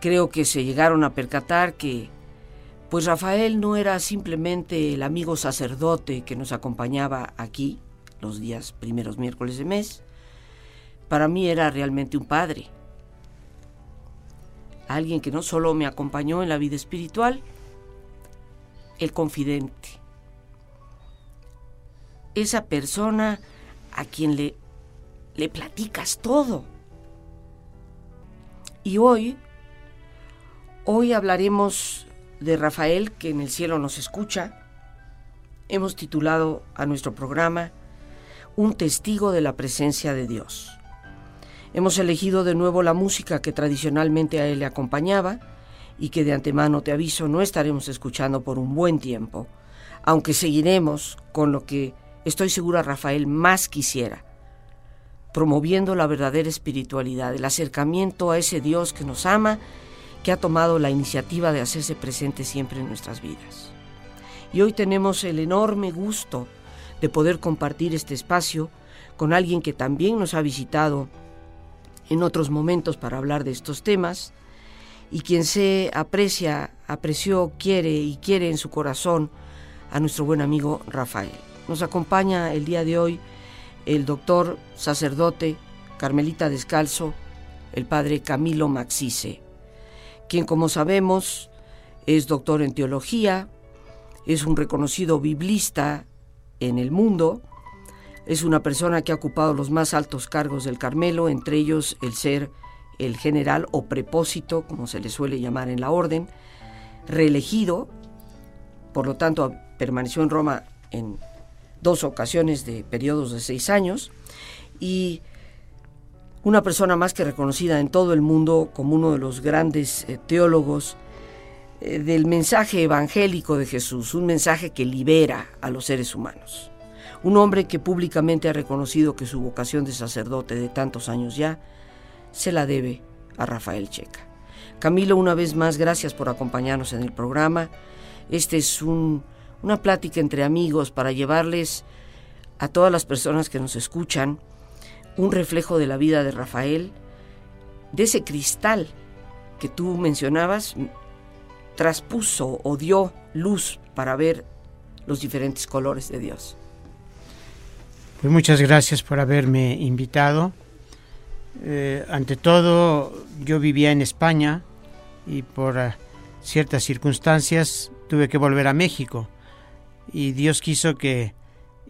Creo que se llegaron a percatar que, pues Rafael no era simplemente el amigo sacerdote que nos acompañaba aquí los días primeros miércoles de mes. Para mí era realmente un padre. Alguien que no solo me acompañó en la vida espiritual, el confidente. Esa persona a quien le, le platicas todo. Y hoy Hoy hablaremos de Rafael, que en el cielo nos escucha. Hemos titulado a nuestro programa Un testigo de la presencia de Dios. Hemos elegido de nuevo la música que tradicionalmente a él le acompañaba y que de antemano te aviso no estaremos escuchando por un buen tiempo, aunque seguiremos con lo que estoy segura Rafael más quisiera, promoviendo la verdadera espiritualidad, el acercamiento a ese Dios que nos ama que ha tomado la iniciativa de hacerse presente siempre en nuestras vidas. Y hoy tenemos el enorme gusto de poder compartir este espacio con alguien que también nos ha visitado en otros momentos para hablar de estos temas y quien se aprecia, apreció, quiere y quiere en su corazón a nuestro buen amigo Rafael. Nos acompaña el día de hoy el doctor sacerdote Carmelita Descalzo, el padre Camilo Maxice quien como sabemos es doctor en teología, es un reconocido biblista en el mundo, es una persona que ha ocupado los más altos cargos del Carmelo, entre ellos el ser el general o prepósito, como se le suele llamar en la orden, reelegido, por lo tanto permaneció en Roma en dos ocasiones de periodos de seis años, y una persona más que reconocida en todo el mundo como uno de los grandes eh, teólogos eh, del mensaje evangélico de Jesús, un mensaje que libera a los seres humanos. Un hombre que públicamente ha reconocido que su vocación de sacerdote de tantos años ya se la debe a Rafael Checa. Camilo, una vez más, gracias por acompañarnos en el programa. Este es una plática entre amigos para llevarles a todas las personas que nos escuchan un reflejo de la vida de Rafael, de ese cristal que tú mencionabas, traspuso o dio luz para ver los diferentes colores de Dios. Pues muchas gracias por haberme invitado. Eh, ante todo, yo vivía en España y por eh, ciertas circunstancias tuve que volver a México. Y Dios quiso que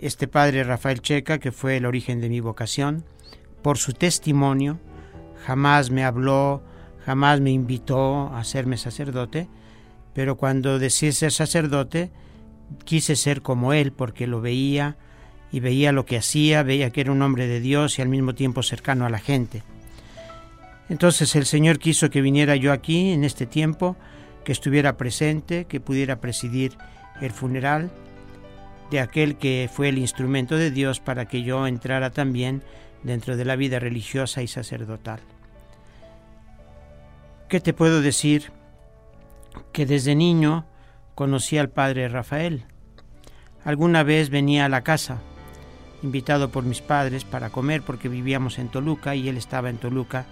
este padre Rafael Checa, que fue el origen de mi vocación, por su testimonio, jamás me habló, jamás me invitó a hacerme sacerdote, pero cuando decidí ser sacerdote, quise ser como él porque lo veía y veía lo que hacía, veía que era un hombre de Dios y al mismo tiempo cercano a la gente. Entonces el Señor quiso que viniera yo aquí en este tiempo, que estuviera presente, que pudiera presidir el funeral de aquel que fue el instrumento de Dios para que yo entrara también dentro de la vida religiosa y sacerdotal. ¿Qué te puedo decir? Que desde niño conocí al padre Rafael. Alguna vez venía a la casa, invitado por mis padres para comer porque vivíamos en Toluca y él estaba en Toluca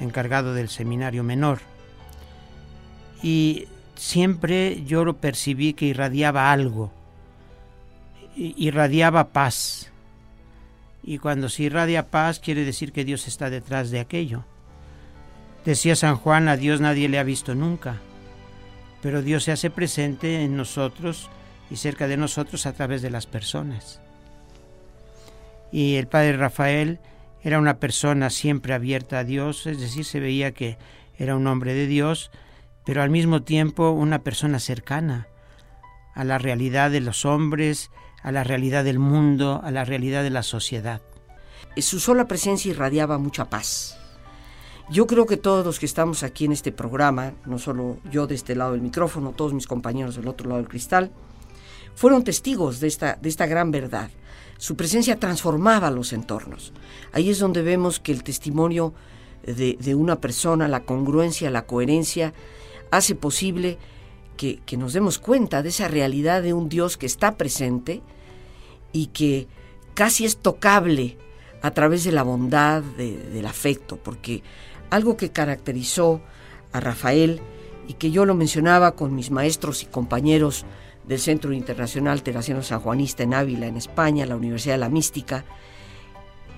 encargado del seminario menor. Y siempre yo lo percibí que irradiaba algo, irradiaba paz, y cuando se irradia paz quiere decir que Dios está detrás de aquello. Decía San Juan, a Dios nadie le ha visto nunca, pero Dios se hace presente en nosotros y cerca de nosotros a través de las personas. Y el Padre Rafael Era una persona siempre abierta a Dios, es decir, se veía que era un hombre de Dios, pero al mismo tiempo una persona cercana a la realidad de los hombres, a la realidad del mundo, a la realidad de la sociedad. Su sola presencia irradiaba mucha paz. Yo creo que todos los que estamos aquí en este programa, no solo yo de este lado del micrófono, todos mis compañeros del otro lado del cristal, fueron testigos de esta, de esta gran verdad. Su presencia transformaba los entornos. Ahí es donde vemos que el testimonio de, de una persona, la congruencia, la coherencia, hace posible que, nos demos cuenta de esa realidad de un Dios que está presente y que casi es tocable a través de la bondad, de, del afecto, porque algo que caracterizó a Rafael y que yo lo mencionaba con mis maestros y compañeros del Centro Internacional Teresiano Sanjuanista en Ávila, en España, la Universidad de la Mística,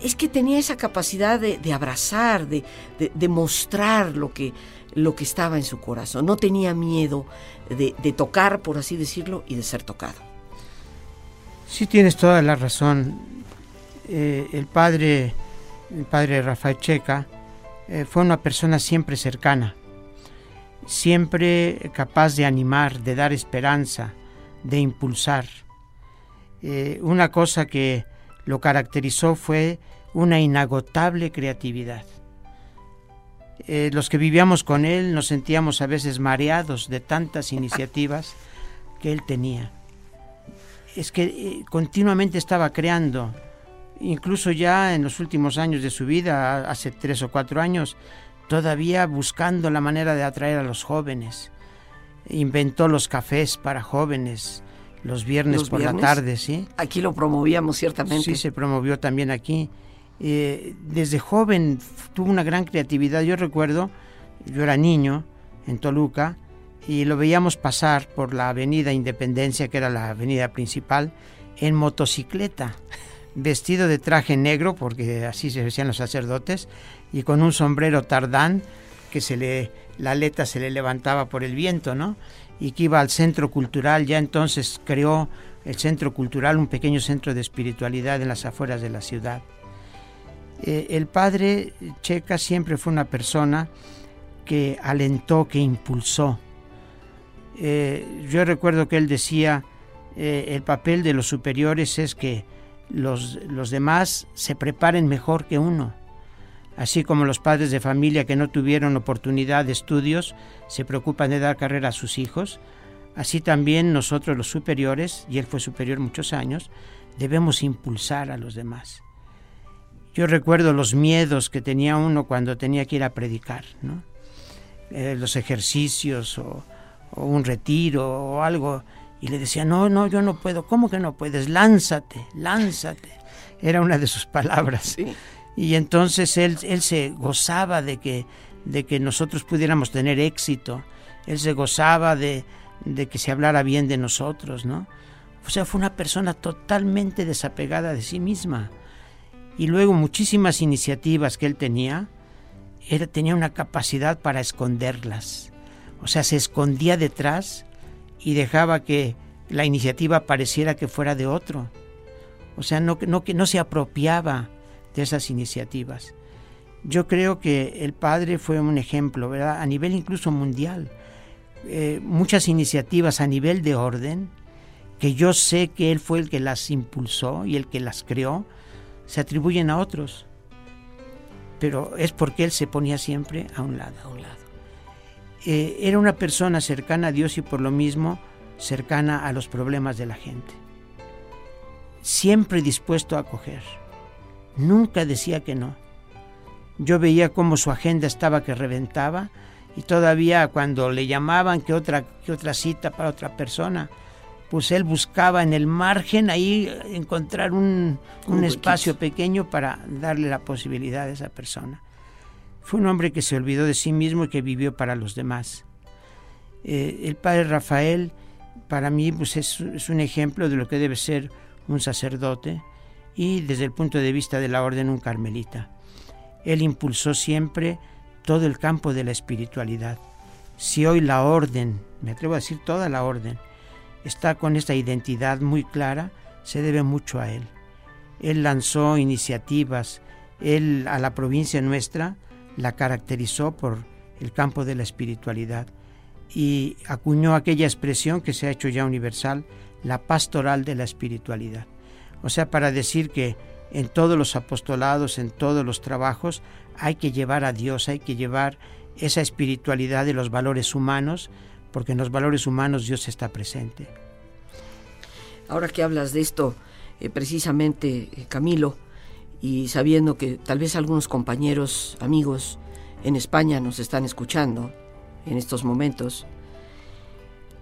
es que tenía esa capacidad de, de abrazar, de, de, mostrar lo que, lo que estaba en su corazón. No tenía miedo de, tocar, por así decirlo, y de ser tocado. Sí, tienes toda la razón. Eh, el padre, el padre Rafael Checa, eh, fue una persona siempre cercana, siempre capaz de animar, de dar esperanza, de impulsar. Eh, una cosa que lo caracterizó fue una inagotable creatividad. Eh, los que vivíamos con él nos sentíamos a veces mareados de tantas iniciativas que él tenía. Es que eh, continuamente estaba creando, incluso ya en los últimos años de su vida, hace tres o cuatro años, todavía buscando la manera de atraer a los jóvenes. Inventó los cafés para jóvenes, los viernes ¿Los por viernes? la tarde, ¿sí? Aquí lo promovíamos ciertamente. Sí, se promovió también aquí. Eh, desde joven tuvo una gran creatividad. Yo recuerdo, yo era niño en Toluca y lo veíamos pasar por la avenida Independencia, que era la avenida principal, en motocicleta, vestido de traje negro, porque así se vestían los sacerdotes, y con un sombrero tardán que se le, la aleta se le levantaba por el viento, ¿no? Y que iba al centro cultural, ya entonces creó el centro cultural, un pequeño centro de espiritualidad en las afueras de la ciudad. Eh, el padre Checa siempre fue una persona que alentó, que impulsó. Eh, yo recuerdo que él decía, eh, el papel de los superiores es que los, los demás se preparen mejor que uno. Así como los padres de familia que no tuvieron oportunidad de estudios se preocupan de dar carrera a sus hijos, así también nosotros los superiores, y él fue superior muchos años, debemos impulsar a los demás. Yo recuerdo los miedos que tenía uno cuando tenía que ir a predicar, ¿no? Eh, los ejercicios o, o, un retiro o algo, y le decía, no, no, yo no puedo, ¿cómo que no puedes? Lánzate, lánzate. Era una de sus palabras. Sí. Y entonces él, él se gozaba de que, de que nosotros pudiéramos tener éxito, él se gozaba de, de que se hablara bien de nosotros, ¿no? O sea, fue una persona totalmente desapegada de sí misma y luego muchísimas iniciativas que él tenía, él tenía una capacidad para esconderlas. O sea, se escondía detrás y dejaba que la iniciativa pareciera que fuera de otro. O sea, no, no, no se apropiaba de esas iniciativas. Yo creo que el padre fue un ejemplo, ¿verdad? A nivel incluso mundial. Eh, muchas iniciativas a nivel de orden, que yo sé que él fue el que las impulsó y el que las creó, se atribuyen a otros. Pero es porque él se ponía siempre a un lado. A un lado. Eh, era una persona cercana a Dios y por lo mismo cercana a los problemas de la gente. Siempre dispuesto a acoger. Nunca decía que no. Yo veía cómo su agenda estaba que reventaba y todavía cuando le llamaban que otra, que otra cita para otra persona, pues él buscaba en el margen ahí encontrar un, un espacio pequeño para darle la posibilidad a esa persona. Fue un hombre que se olvidó de sí mismo y que vivió para los demás. Eh, el padre Rafael, para mí, pues es, es, un ejemplo de lo que debe ser un sacerdote y desde el punto de vista de la orden un carmelita. Él impulsó siempre todo el campo de la espiritualidad. Si hoy la orden, me atrevo a decir toda la orden, está con esta identidad muy clara, se debe mucho a él. Él lanzó iniciativas él a la provincia nuestra la caracterizó por el campo de la espiritualidad y acuñó aquella expresión que se ha hecho ya universal, la pastoral de la espiritualidad. O sea, para decir que en todos los apostolados, en todos los trabajos, hay que llevar a Dios, hay que llevar esa espiritualidad de los valores humanos, porque en los valores humanos Dios está presente. Ahora que hablas de esto, eh, precisamente, eh, Camilo, y sabiendo que tal vez algunos compañeros, amigos en España nos están escuchando en estos momentos,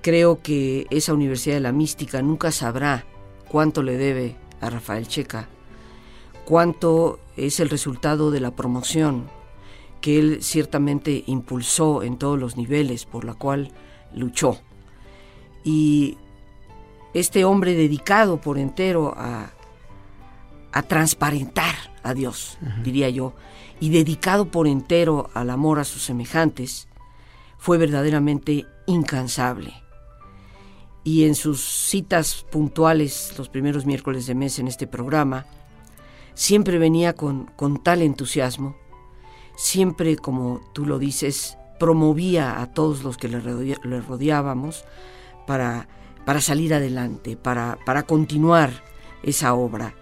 creo que esa Universidad de la Mística nunca sabrá cuánto le debe a Rafael Checa, cuánto es el resultado de la promoción que él ciertamente impulsó en todos los niveles, por la cual luchó. Y este hombre dedicado por entero a, a transparentar a Dios, diría yo, y dedicado por entero al amor a sus semejantes, fue verdaderamente incansable. Y en sus citas puntuales los primeros miércoles de mes en este programa, siempre venía con, con tal entusiasmo, siempre, como tú lo dices, promovía a todos los que le, rodeábamos para, para salir adelante, para, para continuar esa obra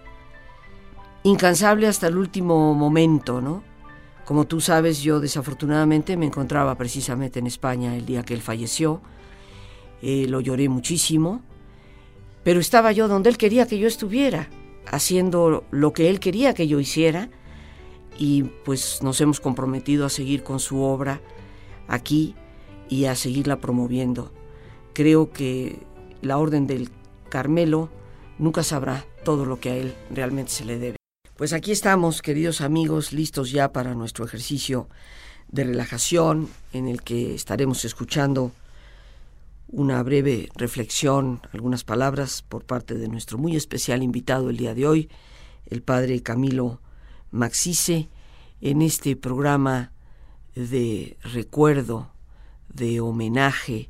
incansable hasta el último momento, ¿no? Como tú sabes, yo desafortunadamente me encontraba precisamente en España el día que él falleció. Eh, lo lloré muchísimo, pero estaba yo donde él quería que yo estuviera, haciendo lo que él quería que yo hiciera, y pues nos hemos comprometido a seguir con su obra aquí y a seguirla promoviendo. Creo que la Orden del Carmelo nunca sabrá todo lo que a él realmente se le debe. Pues aquí estamos, queridos amigos, listos ya para nuestro ejercicio de relajación en el que estaremos escuchando una breve reflexión, algunas palabras por parte de nuestro muy especial invitado el día de hoy, el padre Camilo Maxice, en este programa de recuerdo, de homenaje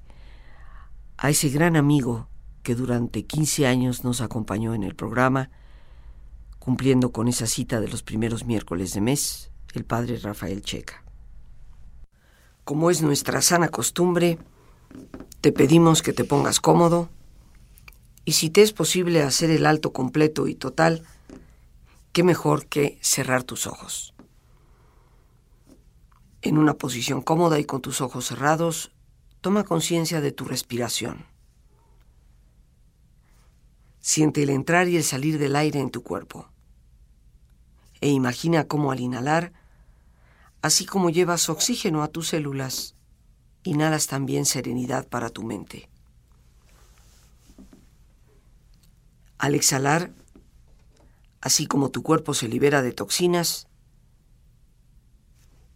a ese gran amigo que durante 15 años nos acompañó en el programa cumpliendo con esa cita de los primeros miércoles de mes, el padre Rafael Checa. Como es nuestra sana costumbre, te pedimos que te pongas cómodo y si te es posible hacer el alto completo y total, qué mejor que cerrar tus ojos. En una posición cómoda y con tus ojos cerrados, toma conciencia de tu respiración. Siente el entrar y el salir del aire en tu cuerpo. E imagina cómo al inhalar, así como llevas oxígeno a tus células, inhalas también serenidad para tu mente. Al exhalar, así como tu cuerpo se libera de toxinas,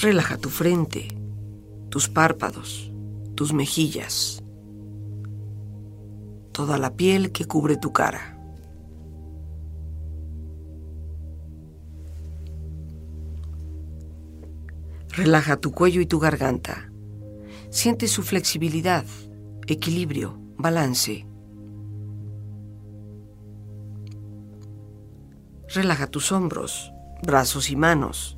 Relaja tu frente tus párpados, tus mejillas, toda la piel que cubre tu cara. Relaja tu cuello y tu garganta. Siente su flexibilidad, equilibrio, balance. Relaja tus hombros, brazos y manos,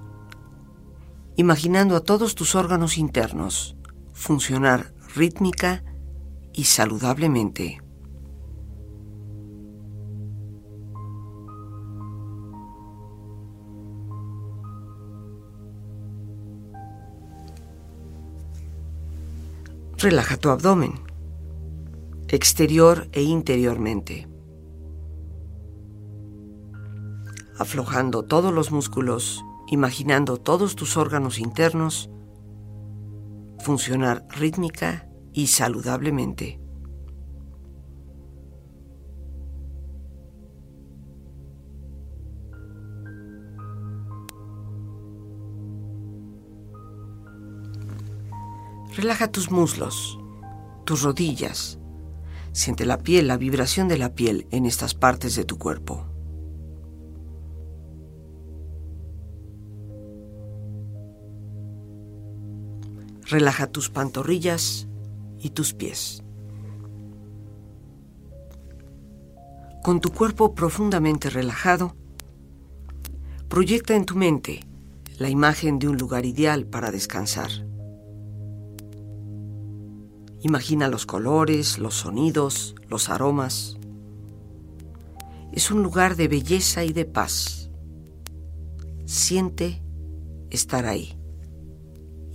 imaginando a todos tus órganos internos funcionar rítmica y saludablemente. Relaja tu abdomen, exterior e interiormente, aflojando todos los músculos imaginando todos tus órganos internos funcionar rítmica y saludablemente. Relaja tus muslos, tus rodillas. Siente la piel, la vibración de la piel en estas partes de tu cuerpo. Relaja tus pantorrillas y tus pies. Con tu cuerpo profundamente relajado, proyecta en tu mente la imagen de un lugar ideal para descansar. Imagina los colores, los sonidos, los aromas. Es un lugar de belleza y de paz. Siente estar ahí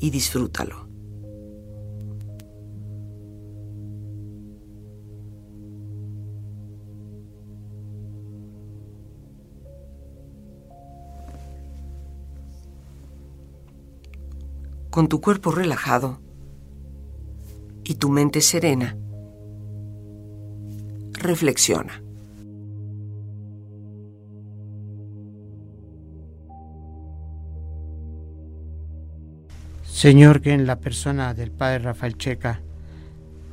y disfrútalo. Con tu cuerpo relajado, y tu mente serena, reflexiona. Señor, que en la persona del Padre Rafael Checa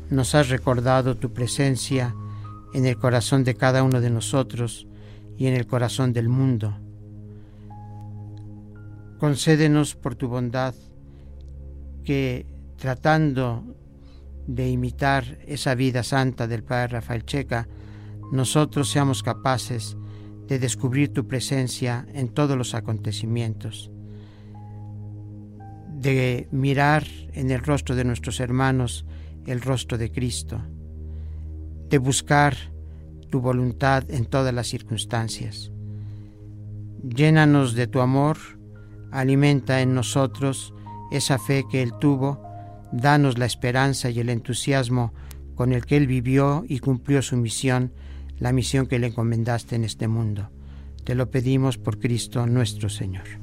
nos has recordado tu presencia en el corazón de cada uno de nosotros y en el corazón del mundo. Concédenos por tu bondad que tratando de imitar esa vida santa del Padre Rafael Checa, nosotros seamos capaces de descubrir tu presencia en todos los acontecimientos, de mirar en el rostro de nuestros hermanos el rostro de Cristo, de buscar tu voluntad en todas las circunstancias. Llénanos de tu amor, alimenta en nosotros esa fe que Él tuvo, danos la esperanza y el entusiasmo con el que Él vivió y cumplió su misión, la misión que le encomendaste en este mundo. Te lo pedimos por Cristo nuestro Señor.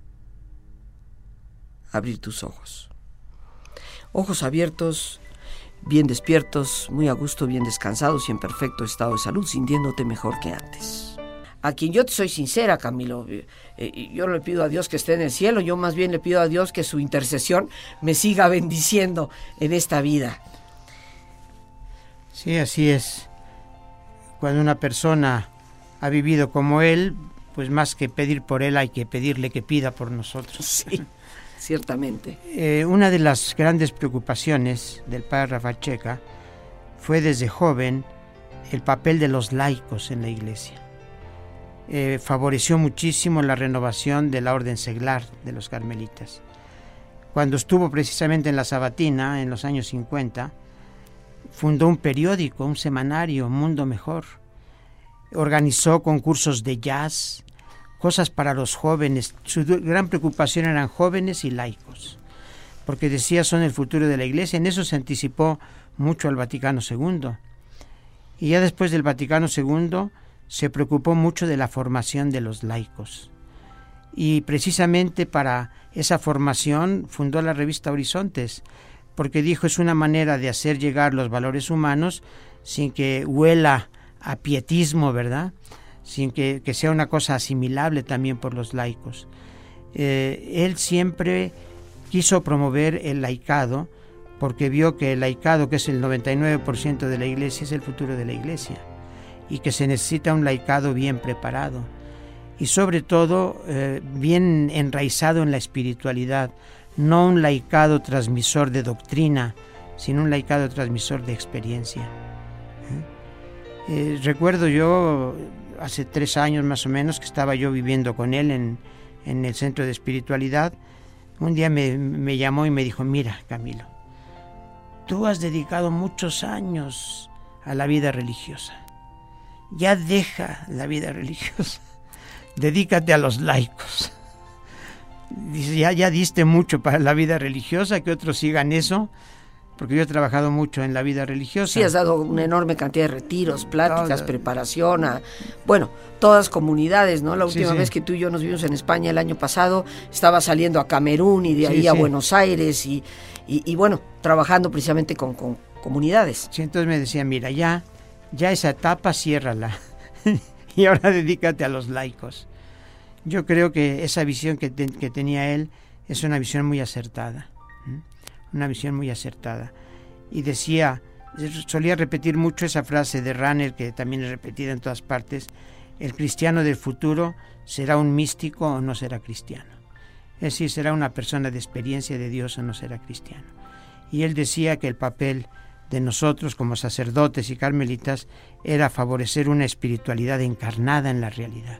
abrir tus ojos. Ojos abiertos, bien despiertos, muy a gusto, bien descansados y en perfecto estado de salud, sintiéndote mejor que antes a quien yo te soy sincera, Camilo. Eh, eh, yo no le pido a Dios que esté en el cielo, yo más bien le pido a Dios que su intercesión me siga bendiciendo en esta vida. Sí, así es. Cuando una persona ha vivido como él, pues más que pedir por él hay que pedirle que pida por nosotros. Sí, ciertamente. Eh, una de las grandes preocupaciones del padre Rafael Checa fue desde joven el papel de los laicos en la iglesia. Eh, favoreció muchísimo la renovación de la orden seglar de los carmelitas. Cuando estuvo precisamente en la Sabatina en los años 50, fundó un periódico, un semanario, Mundo Mejor. Organizó concursos de jazz, cosas para los jóvenes. Su gran preocupación eran jóvenes y laicos, porque decía son el futuro de la iglesia. En eso se anticipó mucho al Vaticano II. Y ya después del Vaticano II se preocupó mucho de la formación de los laicos. Y precisamente para esa formación fundó la revista Horizontes, porque dijo es una manera de hacer llegar los valores humanos sin que huela a pietismo, ¿verdad? Sin que, sea una cosa asimilable también por los laicos. Eh, él siempre quiso promover el laicado porque vio que el laicado, que es el 99% de la iglesia, es el futuro de la iglesia y que se necesita un laicado bien preparado y sobre todo eh, bien enraizado en la espiritualidad, no un laicado transmisor de doctrina, sino un laicado transmisor de experiencia. Eh, recuerdo yo, hace tres años más o menos, que estaba yo viviendo con él en, en el centro de espiritualidad, un día me, me llamó y me dijo, mira Camilo, tú has dedicado muchos años a la vida religiosa. Ya deja la vida religiosa. Dedícate a los laicos. Dice, ya, ya diste mucho para la vida religiosa, que otros sigan eso, porque yo he trabajado mucho en la vida religiosa. Sí, has dado una enorme cantidad de retiros, pláticas, preparación, a, bueno, todas comunidades, ¿no? La última vez que tú y yo nos vimos en España el año pasado, estaba saliendo a Camerún y de ahí a Buenos Aires y, y, bueno, trabajando precisamente con, con comunidades. Sí, entonces me decía, mira, ya, ya esa etapa ciérrala y ahora dedícate a los laicos. Yo creo que esa visión que, tenía él es una visión muy acertada, una visión muy acertada. Y decía, solía repetir mucho esa frase de Ranner, que también es repetida en todas partes, el cristiano del futuro será un místico o no será cristiano. Es decir, será una persona de experiencia de Dios o no será cristiano. Y él decía que el papel de nosotros como sacerdotes y carmelitas era favorecer una espiritualidad encarnada en la realidad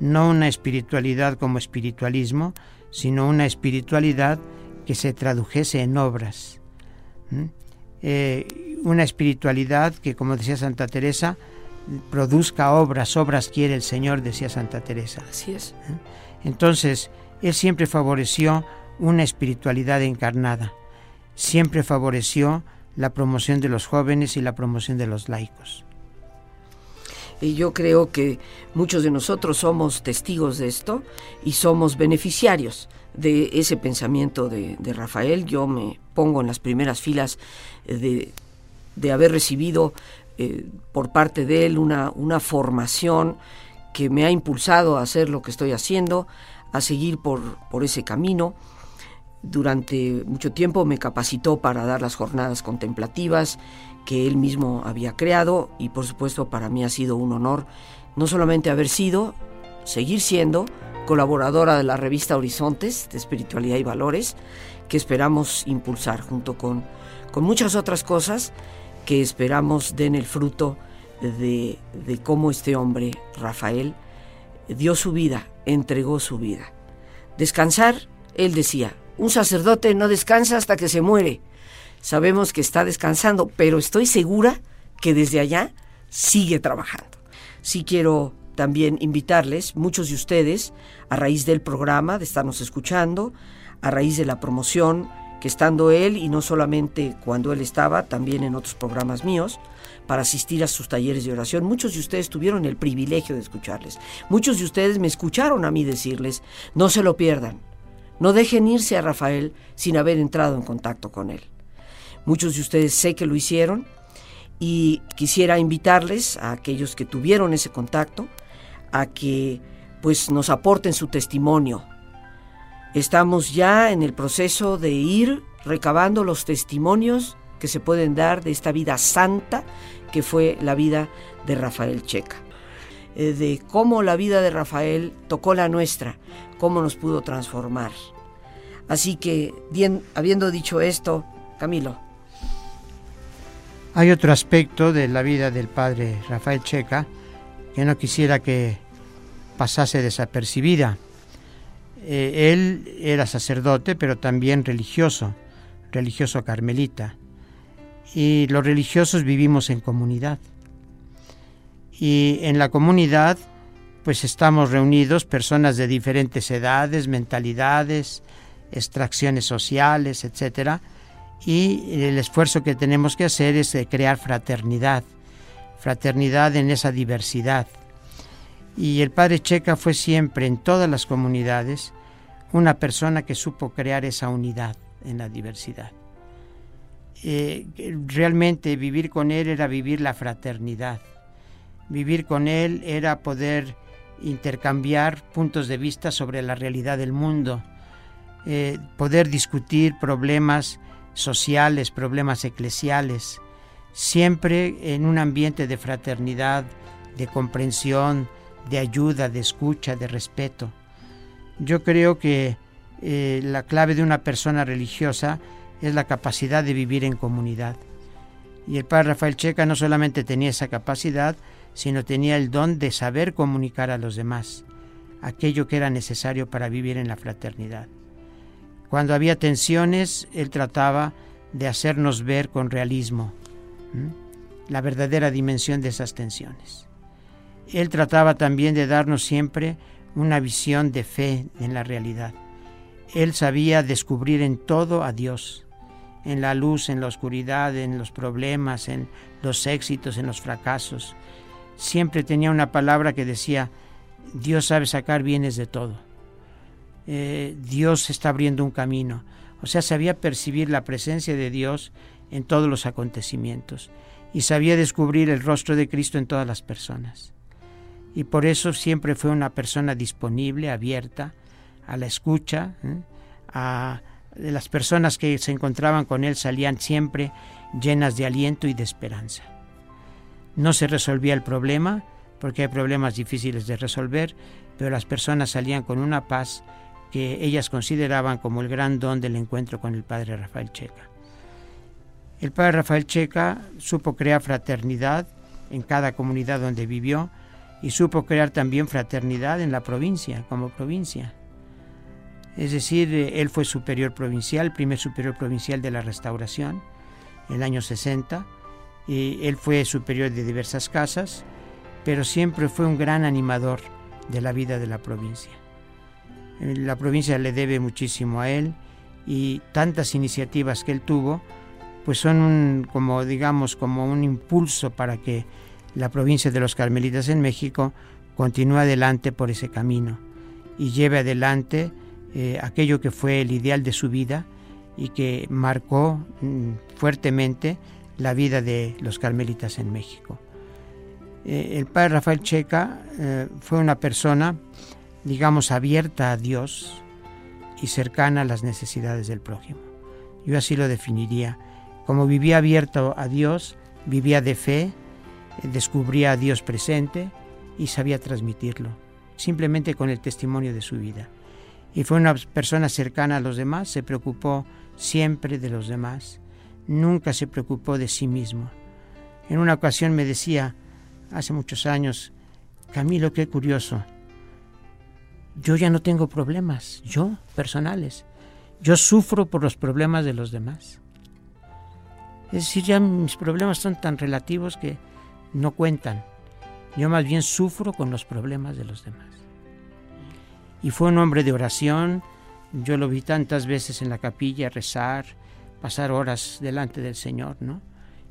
no una espiritualidad como espiritualismo, sino una espiritualidad que se tradujese en obras. Eh, una espiritualidad que, como decía Santa Teresa, produzca obras, obras quiere el Señor, decía Santa Teresa. Así es. Entonces, Él siempre favoreció una espiritualidad encarnada, siempre favoreció la promoción de los jóvenes y la promoción de los laicos. Y yo creo que muchos de nosotros somos testigos de esto y somos beneficiarios de ese pensamiento de, Rafael. Yo me pongo en las primeras filas de, haber recibido eh, por parte de él una, una formación que me ha impulsado a hacer lo que estoy haciendo, a seguir por, por ese camino. Durante mucho tiempo me capacitó para dar las jornadas contemplativas que él mismo había creado y por supuesto para mí ha sido un honor no solamente haber sido, seguir siendo colaboradora de la revista Horizontes de Espiritualidad y Valores, que esperamos impulsar junto con, con muchas otras cosas que esperamos den el fruto de, de cómo este hombre, Rafael, dio su vida, entregó su vida. Descansar, él decía, un sacerdote no descansa hasta que se muere sabemos que está descansando, pero estoy segura que desde allá sigue trabajando. Sí quiero también invitarles, muchos de ustedes, a raíz del programa, de estarnos escuchando, a raíz de la promoción, que estando él, y no solamente cuando él estaba, también en otros programas míos, para asistir a sus talleres de oración. Muchos de ustedes tuvieron el privilegio de escucharles. Muchos de ustedes me escucharon a mí decirles, no se lo pierdan, no dejen irse a Rafael sin haber entrado en contacto con él. Muchos de ustedes sé que lo hicieron y quisiera invitarles a aquellos que tuvieron ese contacto a que pues nos aporten su testimonio. Estamos ya en el proceso de ir recabando los testimonios que se pueden dar de esta vida santa que fue la vida de Rafael Checa, eh, de cómo la vida de Rafael tocó la nuestra, cómo nos pudo transformar. Así que, bien, habiendo dicho esto, Camilo, hay otro aspecto de la vida del padre Rafael Checa que no quisiera que pasase desapercibida. Eh, él era sacerdote, pero también religioso, religioso carmelita. Y los religiosos vivimos en comunidad. Y en la comunidad, pues estamos reunidos personas de diferentes edades, mentalidades, extracciones sociales, etcétera, y el esfuerzo que tenemos que hacer es crear fraternidad, fraternidad en esa diversidad. Y el padre Checa fue siempre en todas las comunidades una persona que supo crear esa unidad en la diversidad. Eh, realmente vivir con él era vivir la fraternidad. Vivir con él era poder intercambiar puntos de vista sobre la realidad del mundo, eh, poder discutir problemas sociales, problemas eclesiales, siempre en un ambiente de fraternidad, de comprensión, de ayuda, de escucha, de respeto. Yo creo que eh, la clave de una persona religiosa es la capacidad de vivir en comunidad. Y el padre Rafael Checa no solamente tenía esa capacidad, sino tenía el don de saber comunicar a los demás aquello que era necesario para vivir en la fraternidad. Cuando había tensiones, él trataba de hacernos ver con realismo la verdadera dimensión de esas tensiones. Él trataba también de darnos siempre una visión de fe en la realidad. Él sabía descubrir en todo a Dios, en la luz, en la oscuridad, en los problemas, en los éxitos, en los fracasos. Siempre tenía una palabra que decía, Dios sabe sacar bienes de todo. Eh, Dios está abriendo un camino. O sea, sabía percibir la presencia de Dios en todos los acontecimientos y sabía descubrir el rostro de Cristo en todas las personas. Y por eso siempre fue una persona disponible, abierta a la escucha, ¿eh? a las personas que se encontraban con él salían siempre llenas de aliento y de esperanza. No se resolvía el problema, porque hay problemas difíciles de resolver, pero las personas salían con una paz que ellas consideraban como el gran don del encuentro con el padre Rafael Checa. El padre Rafael Checa supo crear fraternidad en cada comunidad donde vivió y supo crear también fraternidad en la provincia, como provincia. Es decir, eh, él fue superior provincial, primer superior provincial de la restauración, en el año 60. Y él fue superior de diversas casas, pero siempre fue un gran animador de la vida de la provincia. Eh, la provincia le debe muchísimo a él y tantas iniciativas que él tuvo, pues son como digamos como un impulso para que la provincia de los Carmelitas en México continúe adelante por ese camino y lleve adelante eh, aquello que fue el ideal de su vida y que marcó mm, fuertemente la vida de los carmelitas en México. Eh, el padre Rafael Checa fue una persona, digamos, abierta a Dios y cercana a las necesidades del prójimo. Yo así lo definiría. Como vivía abierto a Dios, vivía de fe, descubría a Dios presente y sabía transmitirlo, simplemente con el testimonio de su vida y fue una persona cercana a los demás, se preocupó siempre de los demás, nunca se preocupó de sí mismo. En una ocasión me decía, hace muchos años, Camilo, qué curioso, yo ya no tengo problemas, yo, personales, yo sufro por los problemas de los demás. Es decir, ya mis problemas son tan relativos que no cuentan. Yo más bien sufro con los problemas de los demás y fue un hombre de oración. Yo lo vi tantas veces en la capilla rezar, pasar horas delante del Señor, ¿no?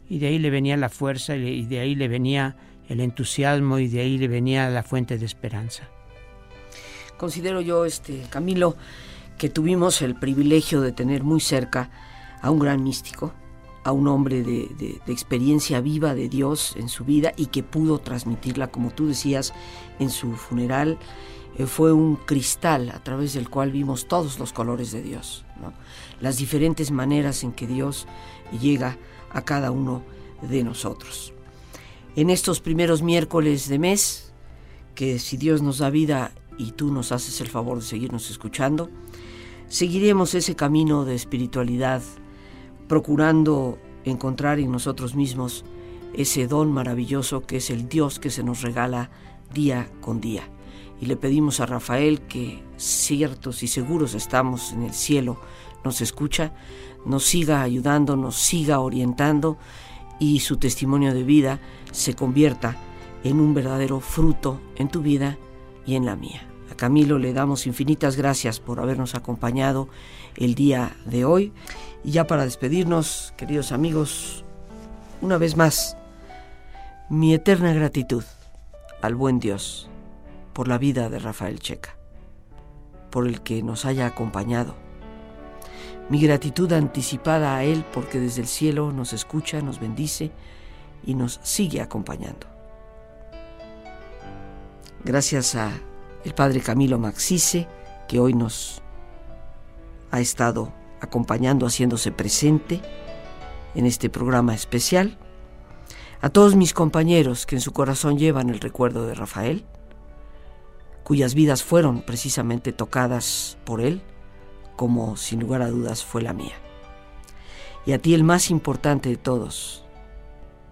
Y de ahí le venía la fuerza y de ahí le venía el entusiasmo y de ahí le venía la fuente de esperanza. Considero yo, este Camilo, que tuvimos el privilegio de tener muy cerca a un gran místico, a un hombre de, experiencia viva de Dios en su vida y que pudo transmitirla, como tú decías, en su funeral eh, fue un cristal a través del cual vimos todos los colores de Dios, las diferentes maneras en que Dios llega a cada uno de nosotros. En estos primeros miércoles de mes, que si Dios nos da vida y tú nos haces el favor de seguirnos escuchando, seguiremos ese camino de espiritualidad, procurando encontrar en nosotros mismos ese don maravilloso que es el Dios que se nos regala día con día. Y le pedimos a Rafael que ciertos y seguros estamos en el cielo, nos escucha, nos siga ayudando, nos siga orientando y su testimonio de vida se convierta en un verdadero fruto en tu vida y en la mía. A Camilo le damos infinitas gracias por habernos acompañado el día de hoy. Y ya para despedirnos, queridos amigos, una vez más, mi eterna gratitud al buen Dios por la vida de Rafael Checa, por el que nos haya acompañado. Mi gratitud anticipada a Él porque desde el cielo nos escucha, nos bendice y nos sigue acompañando gracias a el padre Camilo Maxice, que hoy nos ha estado acompañando, haciéndose presente en este programa especial, a todos mis compañeros que en su corazón llevan el recuerdo de Rafael, cuyas vidas fueron precisamente tocadas por él, como sin lugar a dudas fue la mía. Y a ti el más importante de todos,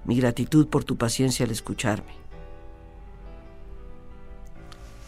mi gratitud por tu paciencia al escucharme